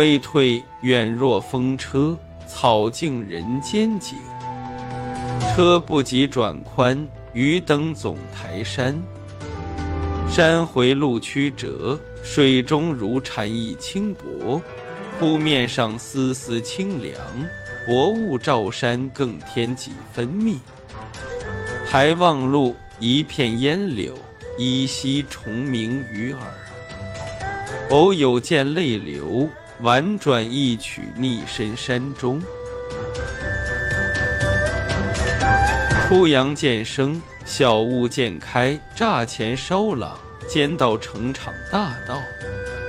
未退，远若风车，草径人间景。车不及转宽，余登总台山。山回路曲折，水中如蝉翼轻薄。铺面上丝丝清凉，薄雾罩山更添几分密。抬望路，一片烟柳，依稀虫鸣于耳。偶有见泪流，婉转一曲逆深山中。初阳渐生，小雾渐开，乍前稍朗，间到城场大道，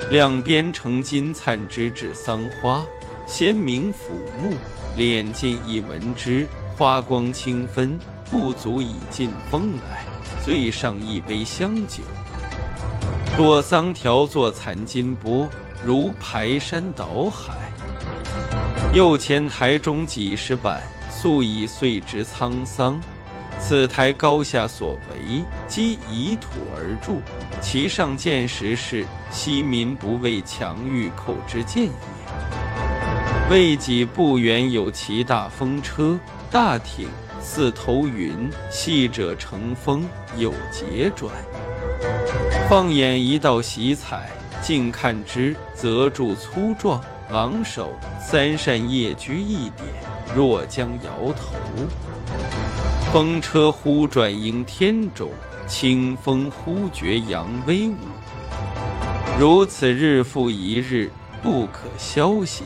两边成金灿之至桑花，鲜明抚目，敛尽一闻之，花光清芬。不足以尽风来，醉上一杯香酒。落桑条作残金波，如排山倒海。右前台中几十板，素以岁之沧桑。此台高下所为，积以土而筑，其上见石是西民不畏强欲寇之见也。未几不远有其大风车，大挺。似头云，细者成风，有节转。放眼一道喜彩，近看之，则柱粗壮，昂首，三扇叶居一点，若将摇头。风车忽转迎天中，清风忽觉扬威武。如此日复一日，不可消息。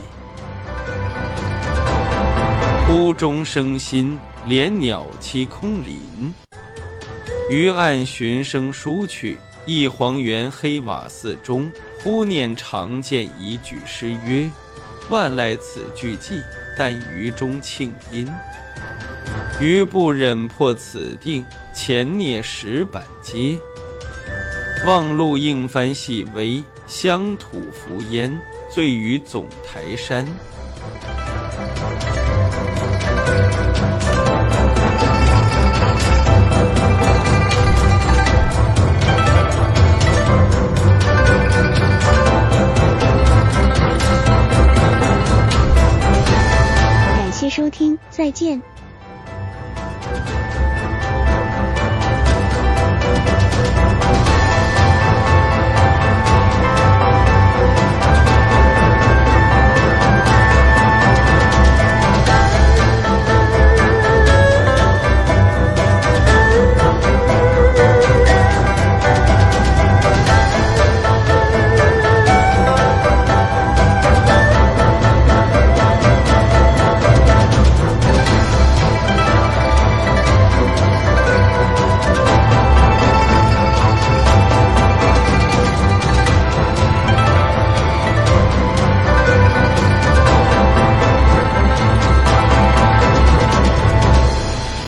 忽中生心。连鸟栖空林，于岸寻声书去。一黄园黑瓦寺中，忽念常见一句诗曰：“万籁此俱寂，但余中庆音。”余不忍破此定，前蹑石板阶。望路应帆细微，乡土浮烟，醉于总台山。听，再见。